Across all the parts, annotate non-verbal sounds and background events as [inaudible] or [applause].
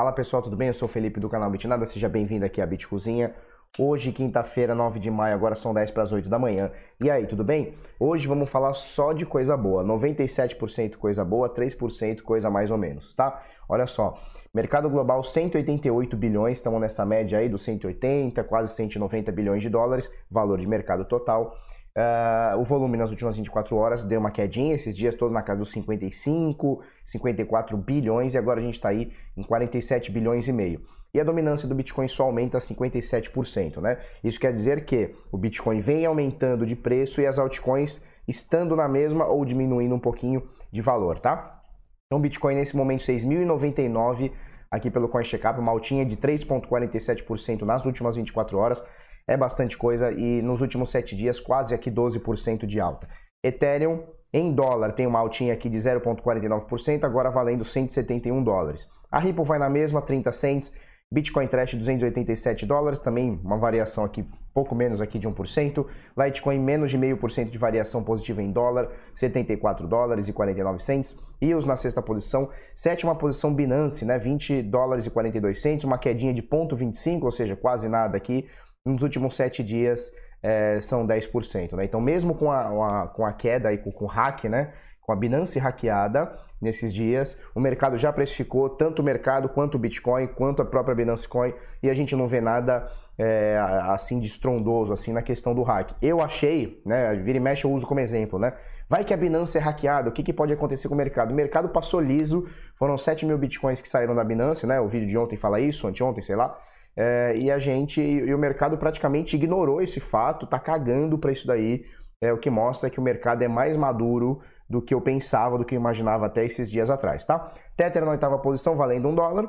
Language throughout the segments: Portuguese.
Fala pessoal, tudo bem? Eu sou o Felipe do canal Bitnada, seja bem-vindo aqui à Bit Cozinha. Hoje, quinta-feira, 9 de maio, agora são 10 para as 8 da manhã. E aí, tudo bem? Hoje vamos falar só de coisa boa. 97% coisa boa, 3% coisa mais ou menos, tá? Olha só, mercado global 188 bilhões, estamos nessa média aí dos 180, quase 190 bilhões de dólares, valor de mercado total. Uh, o volume nas últimas 24 horas deu uma quedinha, esses dias todos na casa dos 55, 54 bilhões e agora a gente está aí em 47 bilhões e meio. E a dominância do Bitcoin só aumenta a 57%, né? Isso quer dizer que o Bitcoin vem aumentando de preço e as altcoins estando na mesma ou diminuindo um pouquinho de valor, tá? Então Bitcoin nesse momento 6.099 aqui pelo CoinCheckup, uma altinha de 3.47% nas últimas 24 horas é bastante coisa e nos últimos 7 dias quase aqui 12% de alta. Ethereum em dólar tem uma altinha aqui de 0,49%, agora valendo 171 dólares. A Ripple vai na mesma, 30 cents. Bitcoin Trash 287 dólares, também uma variação aqui pouco menos aqui de 1%. Litecoin menos de 0,5% de variação positiva em dólar, 74 dólares e 49 cents. EOS na sexta posição, sétima posição Binance, né, 20 dólares e 42 cents, uma quedinha de 0,25, ou seja, quase nada aqui nos últimos sete dias é, são 10%. Né? Então, mesmo com a, com a queda e com, com o hack, né? com a Binance hackeada nesses dias, o mercado já precificou tanto o mercado quanto o Bitcoin, quanto a própria Binance Coin, e a gente não vê nada é, assim de estrondoso assim na questão do hack. Eu achei, né, vira e mexe eu uso como exemplo, né? Vai que a Binance é hackeada, o que, que pode acontecer com o mercado? O mercado passou liso, foram 7 mil Bitcoins que saíram da Binance, né? O vídeo de ontem fala isso, anteontem, sei lá. É, e a gente e o mercado praticamente ignorou esse fato, tá cagando para isso daí. É o que mostra que o mercado é mais maduro do que eu pensava, do que eu imaginava até esses dias atrás, tá? Tether na oitava posição, valendo um dólar,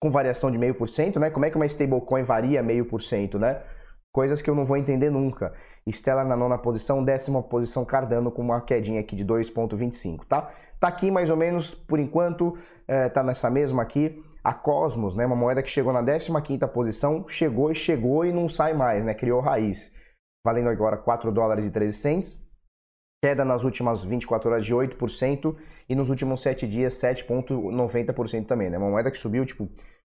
com variação de meio por cento, né? Como é que uma stablecoin varia meio por cento, né? Coisas que eu não vou entender nunca. Stella na nona posição, décima posição Cardano com uma quedinha aqui de 2,25, tá? Tá aqui mais ou menos, por enquanto, é, tá nessa mesma aqui. A Cosmos, né, uma moeda que chegou na 15ª posição, chegou e chegou e não sai mais, né? Criou raiz. Valendo agora 4 dólares e 13 cents. Queda nas últimas 24 horas de 8% e nos últimos 7 dias 7,90% também, né? Uma moeda que subiu tipo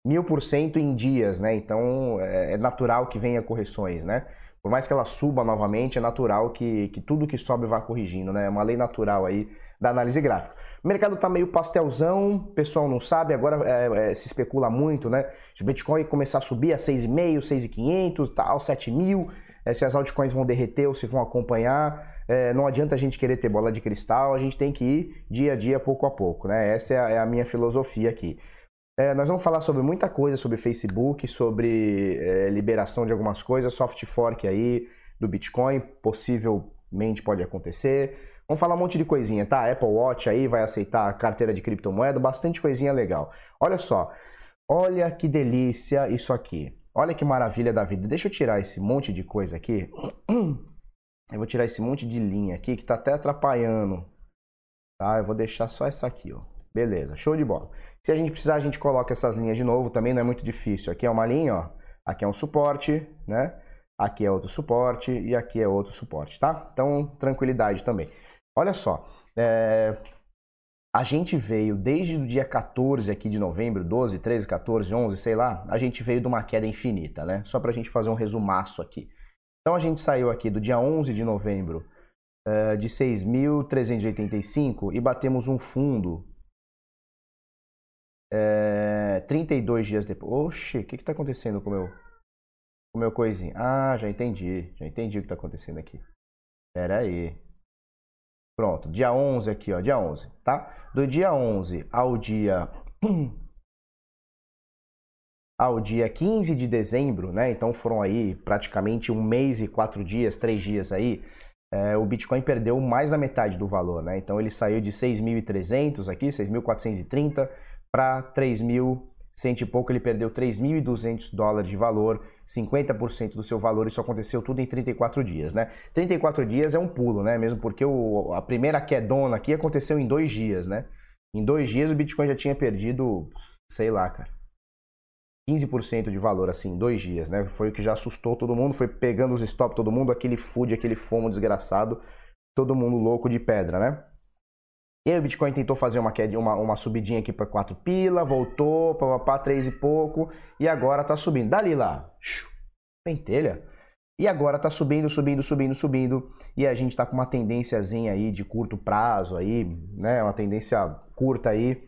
mil por cento em dias, né? Então é, é natural que venha correções, né? Por mais que ela suba novamente, é natural que, que tudo que sobe vá corrigindo, né? É uma lei natural aí da análise gráfica. O mercado tá meio pastelzão, o pessoal não sabe, agora é, é, se especula muito, né? Se o Bitcoin começar a subir a 6,5, 6,500, tal, 7 mil, é, se as altcoins vão derreter ou se vão acompanhar. É, não adianta a gente querer ter bola de cristal, a gente tem que ir dia a dia, pouco a pouco, né? Essa é a, é a minha filosofia aqui. É, nós vamos falar sobre muita coisa, sobre Facebook, sobre é, liberação de algumas coisas, soft fork aí do Bitcoin, possivelmente pode acontecer. Vamos falar um monte de coisinha, tá? Apple Watch aí vai aceitar carteira de criptomoeda, bastante coisinha legal. Olha só, olha que delícia isso aqui. Olha que maravilha da vida. Deixa eu tirar esse monte de coisa aqui. [clears throat] Eu vou tirar esse monte de linha aqui que tá até atrapalhando. Tá? Eu vou deixar só essa aqui, ó. Beleza, show de bola. Se a gente precisar, a gente coloca essas linhas de novo, também não é muito difícil. Aqui é uma linha, ó. Aqui é um suporte, né? Aqui é outro suporte e aqui é outro suporte, tá? Então, tranquilidade também. Olha só, é... a gente veio desde o dia 14 aqui de novembro, 12, 13, 14, 11, sei lá, a gente veio de uma queda infinita, né? Só pra gente fazer um resumaço aqui. Então, a gente saiu aqui do dia 11 de novembro uh, de 6.385 e batemos um fundo é, 32 dias depois. Oxe, o que está acontecendo com o meu, com meu coisinho? Ah, já entendi. Já entendi o que está acontecendo aqui. Pera aí. Pronto, dia 11 aqui, ó, dia 11, tá? Do dia 11 ao dia [clears throat] ao dia 15 de dezembro, né? Então foram aí praticamente um mês e quatro dias, três dias aí. É, o Bitcoin perdeu mais da metade do valor, né? Então ele saiu de 6.300 aqui, 6.430 para 3.100 e pouco, ele perdeu 3.200 dólares de valor, 50% do seu valor, isso aconteceu tudo em 34 dias, né? 34 dias é um pulo, né? Mesmo porque o, a primeira quedona aqui aconteceu em dois dias, né? Em dois dias o Bitcoin já tinha perdido, sei lá, cara, 15% de valor, assim, em dois dias, né? Foi o que já assustou todo mundo, foi pegando os stop todo mundo, aquele food, aquele fomo desgraçado, todo mundo louco de pedra, né? E aí o Bitcoin tentou fazer uma, uma, uma subidinha aqui para 4 pila, voltou para 3 e pouco, e agora tá subindo. Dali lá, pentelha. E agora tá subindo, subindo, subindo, subindo, e a gente tá com uma tendênciazinha aí de curto prazo aí, né, uma tendência curta aí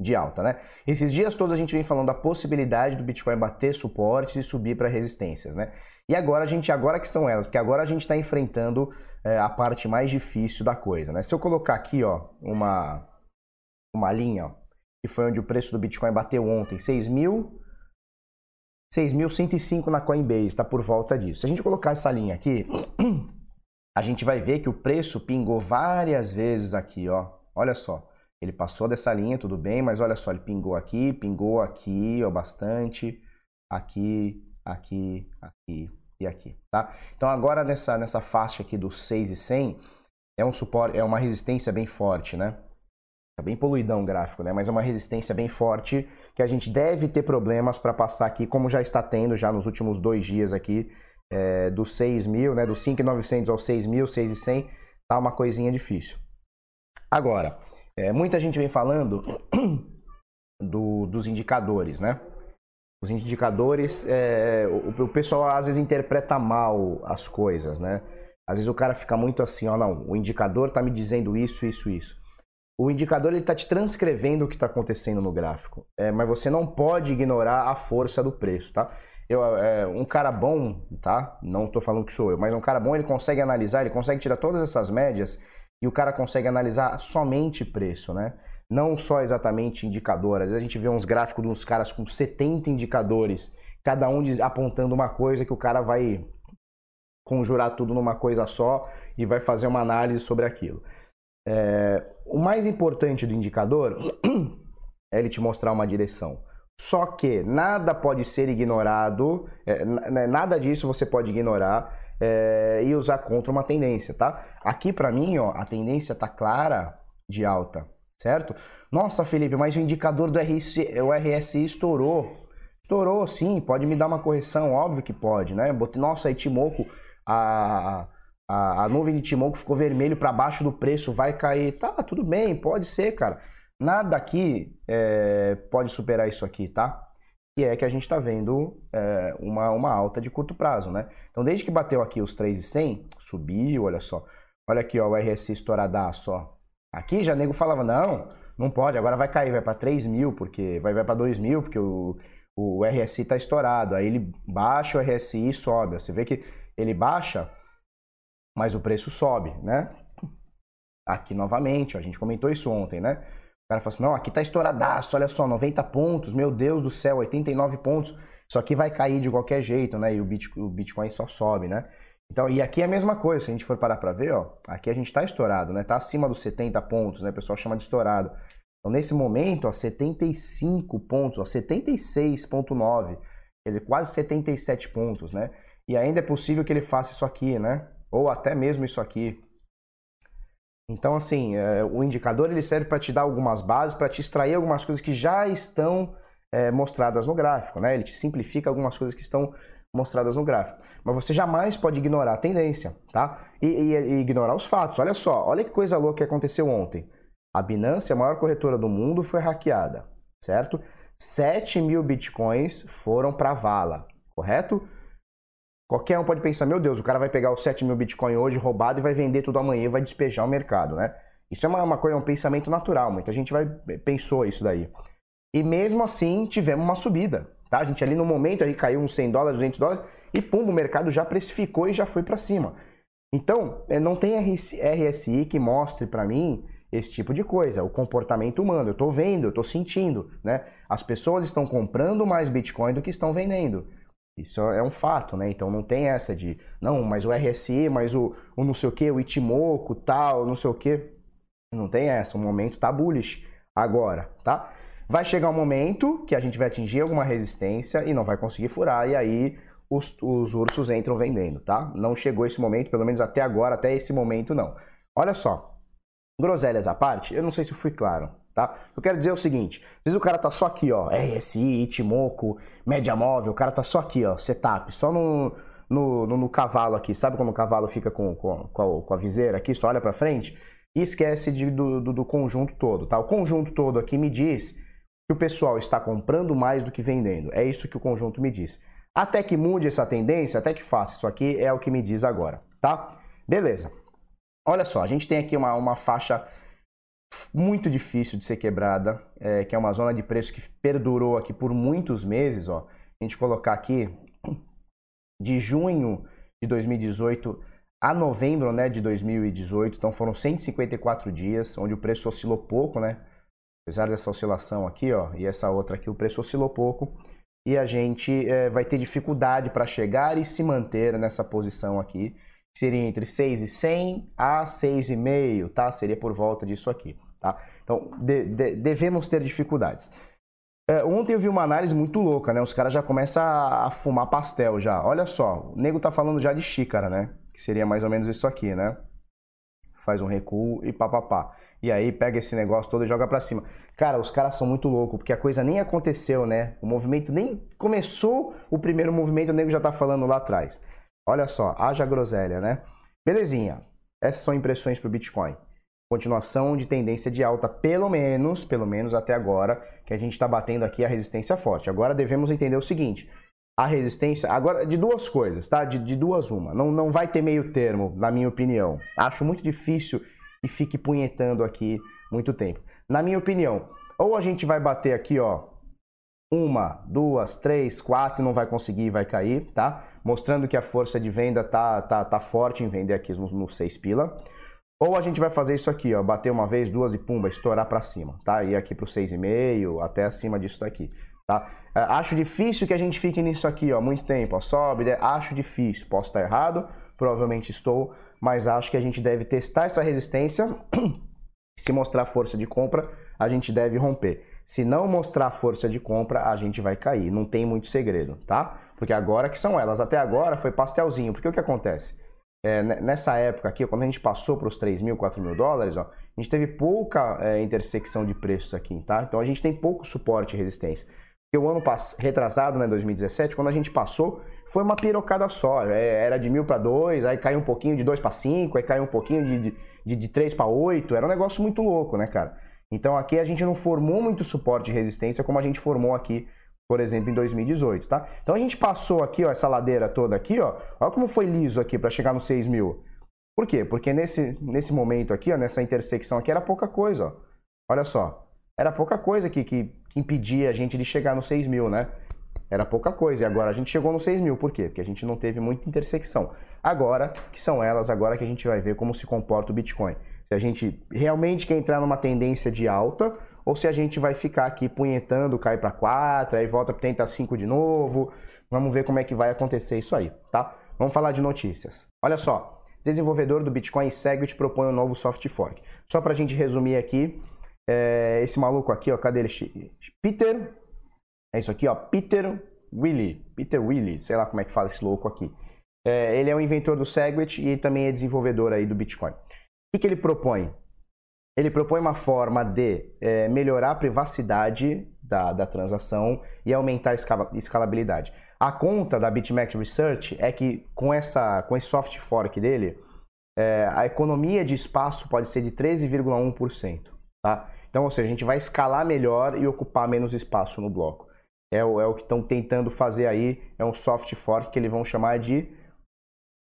de alta, né? Esses dias todos a gente vem falando da possibilidade do Bitcoin bater suportes e subir para resistências, né? E agora a gente, agora que são elas, porque agora a gente está enfrentando é, a parte mais difícil da coisa, né? Se eu colocar aqui, ó, uma uma linha, ó, que foi onde o preço do Bitcoin bateu ontem, 6 mil 6.105 na Coinbase, está por volta disso. Se a gente colocar essa linha aqui, [clears throat] a gente vai ver que o preço pingou várias vezes aqui, ó. Olha só. Ele passou dessa linha, tudo bem, mas olha só, ele pingou aqui, pingou aqui, ó, bastante, aqui, aqui, aqui e aqui, tá? Então agora nessa, nessa faixa aqui dos 6 e 100, é um suporte, é uma resistência bem forte, né? É bem poluidão o gráfico, né? Mas é uma resistência bem forte que a gente deve ter problemas para passar aqui, como já está tendo já nos últimos dois dias aqui, é, dos 6 mil, né? Dos 5.900 aos 6 mil, 6.100, tá uma coisinha difícil. Agora, é, muita gente vem falando [clears throat] do, dos indicadores, né? Os indicadores, é, o, o, pessoal às vezes interpreta mal as coisas, né? Às vezes o cara fica muito assim, ó, não, o indicador tá me dizendo isso, isso, isso. O indicador ele está te transcrevendo o que está acontecendo no gráfico, é, mas você não pode ignorar a força do preço, tá? Eu, é, um cara bom, tá? Não estou falando que sou eu, mas um cara bom ele consegue analisar, ele consegue tirar todas essas médias e o cara consegue analisar somente preço, né? Não só exatamente indicador. Às vezes a gente vê uns gráficos de uns caras com 70 indicadores, cada um apontando uma coisa que o cara vai conjurar tudo numa coisa só e vai fazer uma análise sobre aquilo. É, o mais importante do indicador [clears throat] é ele te mostrar uma direção. Só que nada pode ser ignorado, é, né, nada disso você pode ignorar é, e usar contra uma tendência, tá? Aqui para mim, ó, a tendência tá clara de alta, certo? Nossa, Felipe, mas o indicador do RSI, o RSI estourou. Estourou, sim, pode me dar uma correção, óbvio que pode, né? Nossa, Itimoco, a, a, a nuvem de Timoco ficou vermelho para baixo do preço, vai cair. Tá, tudo bem, pode ser, cara. Nada aqui é, pode superar isso aqui, tá? E é que a gente está vendo é, uma, uma alta de curto prazo, né? Então, desde que bateu aqui os 3,100, subiu, olha só. Olha aqui, ó, o RSI estouradaço, ó. Aqui já nego falava, não, não pode, agora vai cair, vai para 3 mil, porque vai, vai para 2 mil, porque o, o RSI está estourado. Aí ele baixa o RSI e sobe. Você vê que ele baixa, mas o preço sobe, né? Aqui novamente, ó, a gente comentou isso ontem, né? O cara fala assim, não, aqui tá estouradaço, olha só, 90 pontos, meu Deus do céu, 89 pontos. Isso aqui vai cair de qualquer jeito, né? E o Bitcoin só sobe, né? Então, e aqui é a mesma coisa, se a gente for parar para ver, ó, aqui a gente está estourado, né? Tá acima dos 70 pontos, né? O pessoal chama de estourado. Então, nesse momento, ó, 75 pontos, ó, 76.9, quer dizer, quase 77 pontos, né? E ainda é possível que ele faça isso aqui, né? Ou até mesmo isso aqui. Então, assim, é, o indicador ele serve para te dar algumas bases, para te extrair algumas coisas que já estão é, mostradas no gráfico, né? Ele te simplifica algumas coisas que estão mostradas no gráfico. Mas você jamais pode ignorar a tendência, tá? E, e, e ignorar os fatos. Olha só, olha que coisa louca que aconteceu ontem. A Binance, a maior corretora do mundo, foi hackeada, certo? 7 mil bitcoins foram para a vala, correto? Qualquer um pode pensar, meu Deus, o cara vai pegar os 7 mil Bitcoin hoje roubado e vai vender tudo amanhã e vai despejar o mercado, né? Isso é uma, uma coisa, é um pensamento natural, muita gente vai pensou isso daí. E mesmo assim, tivemos uma subida, tá? A gente ali no momento aí caiu uns 100 dólares, 200 dólares e pum, o mercado já precificou e já foi para cima. Então, é, não tem RSI que mostre para mim esse tipo de coisa, o comportamento humano. Eu estou vendo, eu estou sentindo, né? As pessoas estão comprando mais Bitcoin do que estão vendendo. Isso é um fato, né? Então não tem essa de, não, mas o RSI, mas o, o não sei o que, o Itimoco, tal, não sei o que. Não tem essa, o momento tá bullish agora, tá? Vai chegar um momento que a gente vai atingir alguma resistência e não vai conseguir furar, e aí os, os ursos entram vendendo, tá? Não chegou esse momento, pelo menos até agora, até esse momento não. Olha só, groselhas à parte, eu não sei se eu fui claro tá? Eu quero dizer o seguinte, às vezes o cara tá só aqui, ó, RSI, Itimoco, média móvel, o cara tá só aqui, ó, setup, só no, no, no, no cavalo aqui, sabe quando o cavalo fica com, com, com, a, com a viseira aqui, só olha para frente? e esquece de, do, do, do conjunto todo, tá? O conjunto todo aqui me diz que o pessoal está comprando mais do que vendendo. É isso que o conjunto me diz. Até que mude essa tendência, até que faça isso aqui, é o que me diz agora, tá? Beleza. Olha só, a gente tem aqui uma, uma faixa muito difícil de ser quebrada, é, que é uma zona de preço que perdurou aqui por muitos meses, ó. A gente colocar aqui de junho de 2018 a novembro, né, de 2018, então foram 154 dias, onde o preço oscilou pouco, né? Apesar dessa oscilação aqui, ó, e essa outra aqui, o preço oscilou pouco e a gente é, vai ter dificuldade para chegar e se manter nessa posição aqui seria entre 6,100 a 6,5, tá? Seria por volta disso aqui, tá? Então, de, de, devemos ter dificuldades. É, ontem eu vi uma análise muito louca, né? Os caras já começam a, a, fumar pastel já. Olha só, o nego tá falando já de xícara, né? Que seria mais ou menos isso aqui, né? Faz um recuo e papapá. E aí pega esse negócio todo e joga para cima. Cara, os caras são muito loucos, porque a coisa nem aconteceu, né? O movimento nem começou o primeiro movimento, o nego já tá falando lá atrás. Olha só, haja groselha, né? Belezinha. Essas são impressões para o Bitcoin. Continuação de tendência de alta, pelo menos, pelo menos até agora, que a gente está batendo aqui a resistência forte. Agora devemos entender o seguinte: a resistência, agora de duas coisas, tá? De, de duas uma. Não, não vai ter meio termo, na minha opinião. Acho muito difícil e fique punhetando aqui muito tempo. Na minha opinião, ou a gente vai bater aqui, ó, uma, duas, três, quatro, não vai conseguir, vai cair, tá? Mostrando que a força de venda tá, tá, tá forte em vender aqui no, no 6 pila. Ou a gente vai fazer isso aqui, ó, bater uma vez, duas e pumba, estourar para cima, tá? Ir aqui pro 6,5, até acima disso daqui, tá? É, acho difícil que a gente fique nisso aqui, ó, muito tempo, ó, sobe, acho difícil, posso estar errado, provavelmente estou, mas acho que a gente deve testar essa resistência, [clears throat] se mostrar força de compra, a gente deve romper. Se não mostrar força de compra, a gente vai cair. Não tem muito segredo, tá? Porque agora que são elas. Até agora foi pastelzinho. Porque o que acontece? É, nessa época aqui, quando a gente passou para os 3 mil, 4 mil dólares, ó, a gente teve pouca é, intersecção de preços aqui, tá? Então a gente tem pouco suporte e resistência. Porque o ano retrasado, né, 2017, quando a gente passou, foi uma pirocada só. É, era de mil para dois, aí caiu um pouquinho de 2 para 5, aí caiu um pouquinho de, de, de 3 para 8. Era um negócio muito louco, né, cara? Então aqui a gente não formou muito suporte de resistência como a gente formou aqui, por exemplo, em 2018, tá? Então a gente passou aqui, ó, essa ladeira toda aqui, ó, olha como foi liso aqui para chegar no 6 mil. Por quê? Porque nesse, nesse momento aqui, ó, nessa intersecção aqui, era pouca coisa, ó. Olha só, era pouca coisa que, que, que impedia a gente de chegar no 6 mil, né? Era pouca coisa. E agora a gente chegou no 6 mil. Por quê? Porque a gente não teve muita intersecção. Agora, que são elas, agora que a gente vai ver como se comporta o Bitcoin. Se a gente realmente quer entrar numa tendência de alta ou se a gente vai ficar aqui punhetando, cai para 4, aí volta para tentar 5 de novo. Vamos ver como é que vai acontecer isso aí, tá? Vamos falar de notícias. Olha só, desenvolvedor do Bitcoin Segwit propõe um novo soft fork. Só para a gente resumir aqui, é, esse maluco aqui, ó, cadê ele? Peter, é isso aqui, ó, Peter Willy, Peter Willy, sei lá como é que fala esse louco aqui. É, ele é o inventor do Segwit e também é desenvolvedor aí do Bitcoin que, que ele propõe? Ele propõe uma forma de é, melhorar a privacidade da, da transação e aumentar a escalabilidade. A conta da BitMEX Research é que com, essa, com esse soft fork dele, é, a economia de espaço pode ser de 13,1%. Tá? Então, ou seja, a gente vai escalar melhor e ocupar menos espaço no bloco. É é o que estão tentando fazer aí, é um soft fork que eles vão chamar de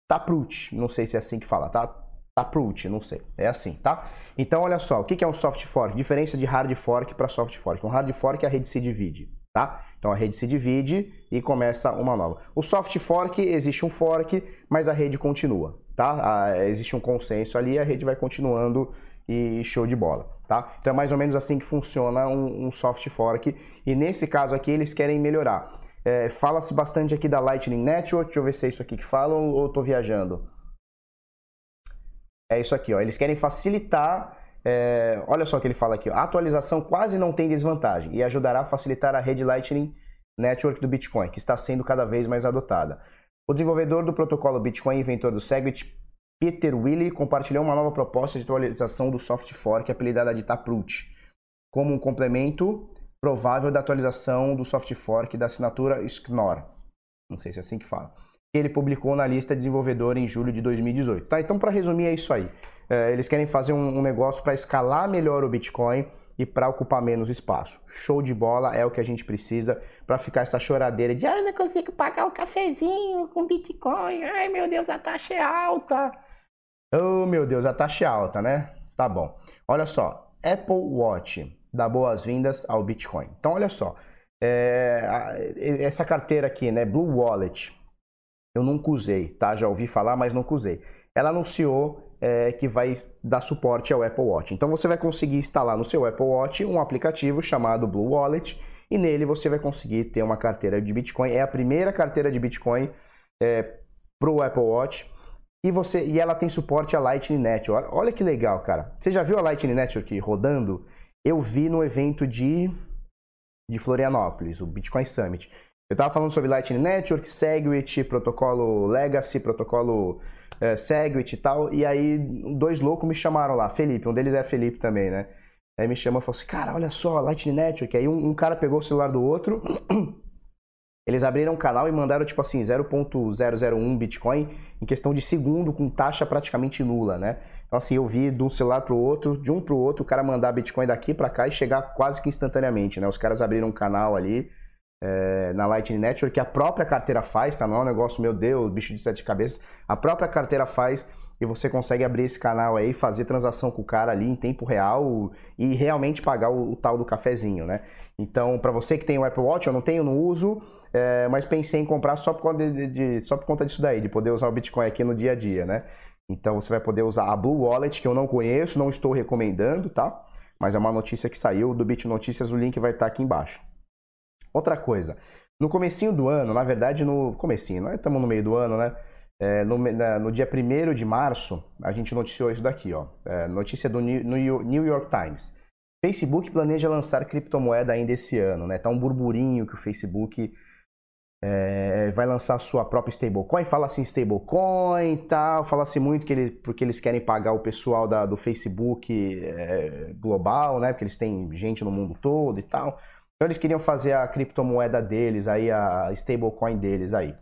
Taproot. Não sei se é assim que fala, tá? Taproot, não sei. É assim, tá? Então, olha só, o que é um soft fork? Diferença de hard fork para soft fork. Um hard fork, a rede se divide, tá? Então, a rede se divide e começa uma nova. O soft fork, existe um fork, mas a rede continua, tá? existe um consenso ali, a rede vai continuando e show de bola, tá? Então, é mais ou menos assim que funciona um, um soft fork. E nesse caso aqui, eles querem melhorar. É, Fala-se bastante aqui da Lightning Network, deixa eu ver se é isso aqui que falam ou tô viajando. É isso aqui, ó. Eles querem facilitar. É, olha só o que ele fala aqui. Ó. A atualização quase não tem desvantagem e ajudará a facilitar a rede Lightning Network do Bitcoin, que está sendo cada vez mais adotada. O desenvolvedor do protocolo Bitcoin inventor do Segwit, Peter Willy, compartilhou uma nova proposta de atualização do soft fork apelidada de Taproot, como um complemento provável da atualização do soft fork da assinatura Schnorr. Não sei se é assim que fala que ele publicou na lista desenvolvedor em julho de 2018. Tá? Então, para resumir, é isso aí. é, eles querem fazer um, negócio para escalar melhor o Bitcoin e para ocupar menos espaço. Show de bola é o que a gente precisa para ficar essa choradeira de ai, não consigo pagar o cafezinho com Bitcoin. Ai, meu Deus, a taxa é alta. Oh, meu Deus, a taxa é alta, né? Tá bom. Olha só, Apple Watch dá boas-vindas ao Bitcoin. Então, olha só, é, essa carteira aqui, né, Blue Wallet, eu nunca usei, tá? Já ouvi falar, mas nunca usei. Ela anunciou é, que vai dar suporte ao Apple Watch. Então você vai conseguir instalar no seu Apple Watch um aplicativo chamado Blue Wallet e nele você vai conseguir ter uma carteira de Bitcoin. É a primeira carteira de Bitcoin é, para o Apple Watch. E, você, e ela tem suporte a Lightning Network. Olha que legal, cara. Você já viu a Lightning Network rodando? Eu vi no evento de, de Florianópolis, o Bitcoin Summit. Eu estava falando sobre Lightning Network, Segwit, protocolo Legacy, protocolo é, Segwit e tal. E aí, dois loucos me chamaram lá. Felipe, um deles é Felipe também, né? Aí me chamou e falou assim: Cara, olha só, Lightning Network. Aí um, um cara pegou o celular do outro. [clears throat] Eles abriram um canal e mandaram tipo assim 0.001 Bitcoin em questão de segundo com taxa praticamente nula, né? Então assim, eu vi de um celular para o outro, de um para o outro, o cara mandar Bitcoin daqui para cá e chegar quase que instantaneamente, né? Os caras abriram um canal ali, é, na Lightning Network, que a própria carteira faz, tá? Não é um negócio, meu Deus, bicho de sete cabeças. A própria carteira faz e você consegue abrir esse canal aí, fazer transação com o cara ali em tempo real e realmente pagar o, o tal do cafezinho, né? Então, para você que tem o Apple Watch, eu não tenho, não uso, é, mas pensei em comprar só por, conta de, de, só por conta disso daí, de poder usar o Bitcoin aqui no dia a dia, né? Então, você vai poder usar a Blue Wallet, que eu não conheço, não estou recomendando, tá? Mas é uma notícia que saiu do Bit Notícias, o link vai estar aqui embaixo. Outra coisa, no comecinho do ano, na verdade no comecinho, nós estamos no meio do ano, né? É, no, na, no, dia 1 de março, a gente noticiou isso daqui, ó. É, notícia do New, New York Times. Facebook planeja lançar criptomoeda ainda esse ano, né? Tá um burburinho que o Facebook é, vai lançar sua própria stablecoin. Fala assim stablecoin e tal, fala assim muito que ele, porque eles querem pagar o pessoal da, do Facebook é, global, né? Porque eles têm gente no mundo todo e tal. Então eles queriam fazer a criptomoeda deles, aí a stablecoin deles aí.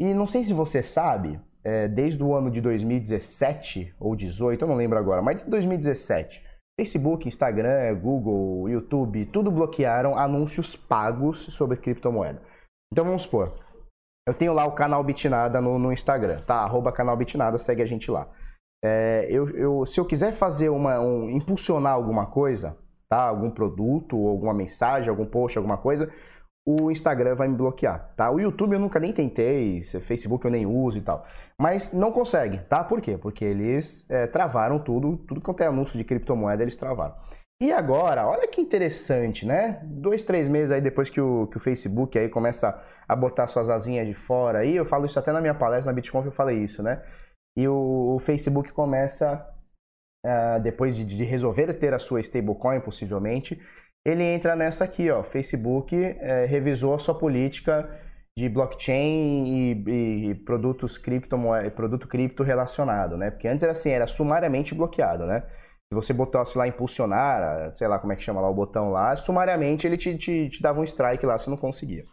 E não sei se você sabe, é, desde o ano de 2017 ou 18, eu não lembro agora, mas de 2017, Facebook, Instagram, Google, YouTube, tudo bloquearam anúncios pagos sobre criptomoeda. Então vamos supor, eu tenho lá o canal Bitnada no, no Instagram, tá? Arroba canal Bitnada, segue a gente lá. É, eu, eu, se eu quiser fazer uma, um, impulsionar alguma coisa, tá? Algum produto, alguma mensagem, algum post, alguma coisa, o Instagram vai me bloquear, tá? O YouTube eu nunca nem tentei, Facebook eu nem uso e tal. Mas não consegue, tá? Por quê? Porque eles é, travaram tudo, tudo quanto é anúncio de criptomoeda eles travaram. E agora, olha que interessante, né? Dois, três meses aí depois que o, que o Facebook aí começa a botar suas asinhas de fora aí, eu falo isso até na minha palestra na Bitcoin, eu falei isso, né? E o, o Facebook começa uh, depois de, de, resolver ter a sua stablecoin, possivelmente, ele entra nessa aqui, ó. Facebook uh, revisou a sua política de blockchain e, e produtos cripto, produto cripto relacionado, né? Porque antes era assim, era sumariamente bloqueado, né? Se você botasse lá impulsionar, sei lá como é que chama lá o botão lá, sumariamente ele te, te, te dava um strike lá, você não conseguia.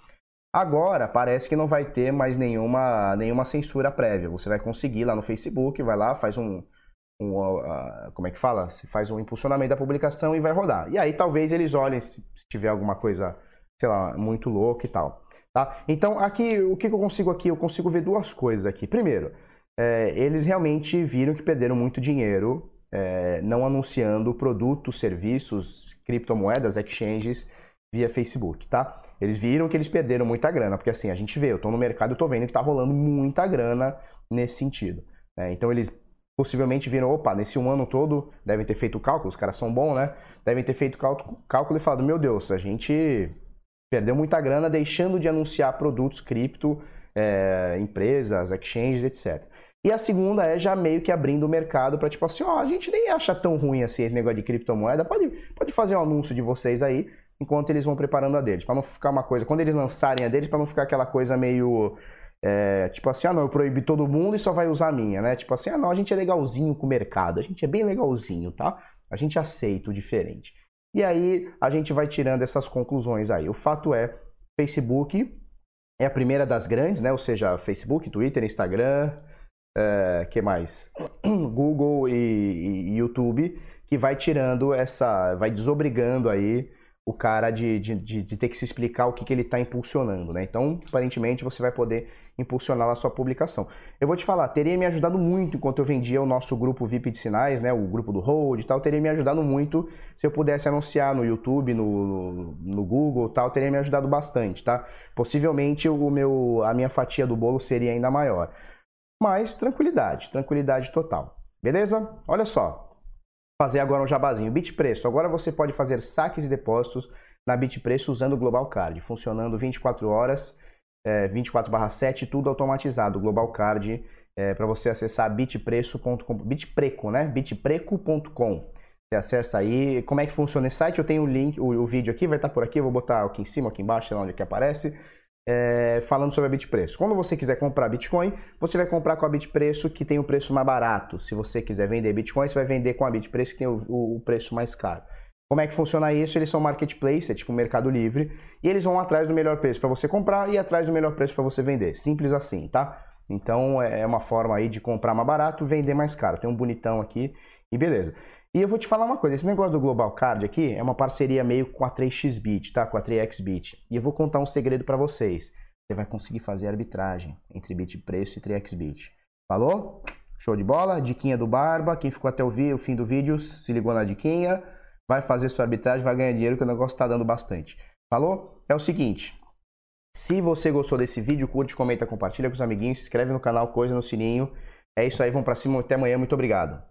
Agora parece que não vai ter mais nenhuma, nenhuma censura prévia. Você vai conseguir lá no Facebook, vai lá, faz um, um, uh, como é que fala? Se faz um impulsionamento da publicação e vai rodar. E aí talvez eles olhem se, tiver alguma coisa, sei lá, muito louca e tal. Tá? Então aqui, o que, eu consigo aqui? Eu consigo ver duas coisas aqui. Primeiro, é, eles realmente viram que perderam muito dinheiro é, não anunciando produtos, serviços, criptomoedas, exchanges via Facebook, tá? Eles viram que eles perderam muita grana, porque assim, a gente vê, eu tô no mercado e tô vendo que tá rolando muita grana nesse sentido. Né? Então eles possivelmente viram, opa, nesse um ano todo devem ter feito cálculo, os caras são bons, né? Devem ter feito cálculo e falado, meu Deus, a gente perdeu muita grana deixando de anunciar produtos cripto, é, empresas, exchanges, etc. E a segunda é já meio que abrindo o mercado para tipo assim, ó, a gente nem acha tão ruim assim esse negócio de criptomoeda, pode, pode fazer um anúncio de vocês aí, enquanto eles vão preparando a deles, para não ficar uma coisa, quando eles lançarem a deles, para não ficar aquela coisa meio é, tipo assim, ah não, eu proíbe todo mundo e só vai usar a minha, né? Tipo assim, ah não, a gente é legalzinho com o mercado, a gente é bem legalzinho, tá? A gente aceita o diferente. E aí a gente vai tirando essas conclusões aí. O fato é, Facebook é a primeira das grandes, né? Ou seja, Facebook, Twitter, Instagram, é, que mais? [clears throat] Google e, YouTube que vai tirando essa, vai desobrigando aí o cara de, de, de, de ter que se explicar o que, que ele está impulsionando, né? Então, aparentemente, você vai poder impulsionar a sua publicação. Eu vou te falar, teria me ajudado muito enquanto eu vendia o nosso grupo VIP de sinais, né? O grupo do Hold e tal, teria me ajudado muito se eu pudesse anunciar no YouTube, no, no Google tal, teria me ajudado bastante, tá? Possivelmente o meu, a minha fatia do bolo seria ainda maior. Mas tranquilidade, tranquilidade total. Beleza? Olha só, fazer agora um jabazinho. Bitpreço. Agora você pode fazer saques e depósitos na Bitpreço usando o Global Card, funcionando 24 horas, é, 24/7, tudo automatizado. Global Card é, para você acessar bitpreço.com, bitpreco, né? bitpreco.com. Você acessa aí. Como é que funciona esse site? Eu tenho o link, o, o vídeo aqui, vai estar por aqui, eu vou botar aqui em cima, aqui embaixo, sei lá onde é que aparece é, falando sobre a Bitpreço. Quando você quiser comprar Bitcoin, você vai comprar com a Bitpreço que tem o preço mais barato. Se você quiser vender Bitcoin, você vai vender com a Bitpreço que tem o, o, o preço mais caro. Como é que funciona isso? Eles são marketplace, é tipo Mercado Livre, e eles vão atrás do melhor preço para você comprar e atrás do melhor preço para você vender. Simples assim, tá? Então é, é uma forma aí de comprar mais barato, vender mais caro. Tem um bonitão aqui e beleza. E eu vou te falar uma coisa, esse negócio do Global Card aqui é uma parceria meio com a 3xBit, tá? Com a 3xBit. E eu vou contar um segredo para vocês. Você vai conseguir fazer arbitragem entre bit preço e 3xBit. Falou? Show de bola? Diquinha do Barba. Quem ficou até o, o fim do vídeo, se ligou na diquinha, vai fazer sua arbitragem, vai ganhar dinheiro que o negócio está dando bastante. Falou? É o seguinte, se você gostou desse vídeo, curte, comenta, compartilha com os amiguinhos, se inscreve no canal, coisa no sininho. É isso aí, vamos para cima, até amanhã, muito obrigado.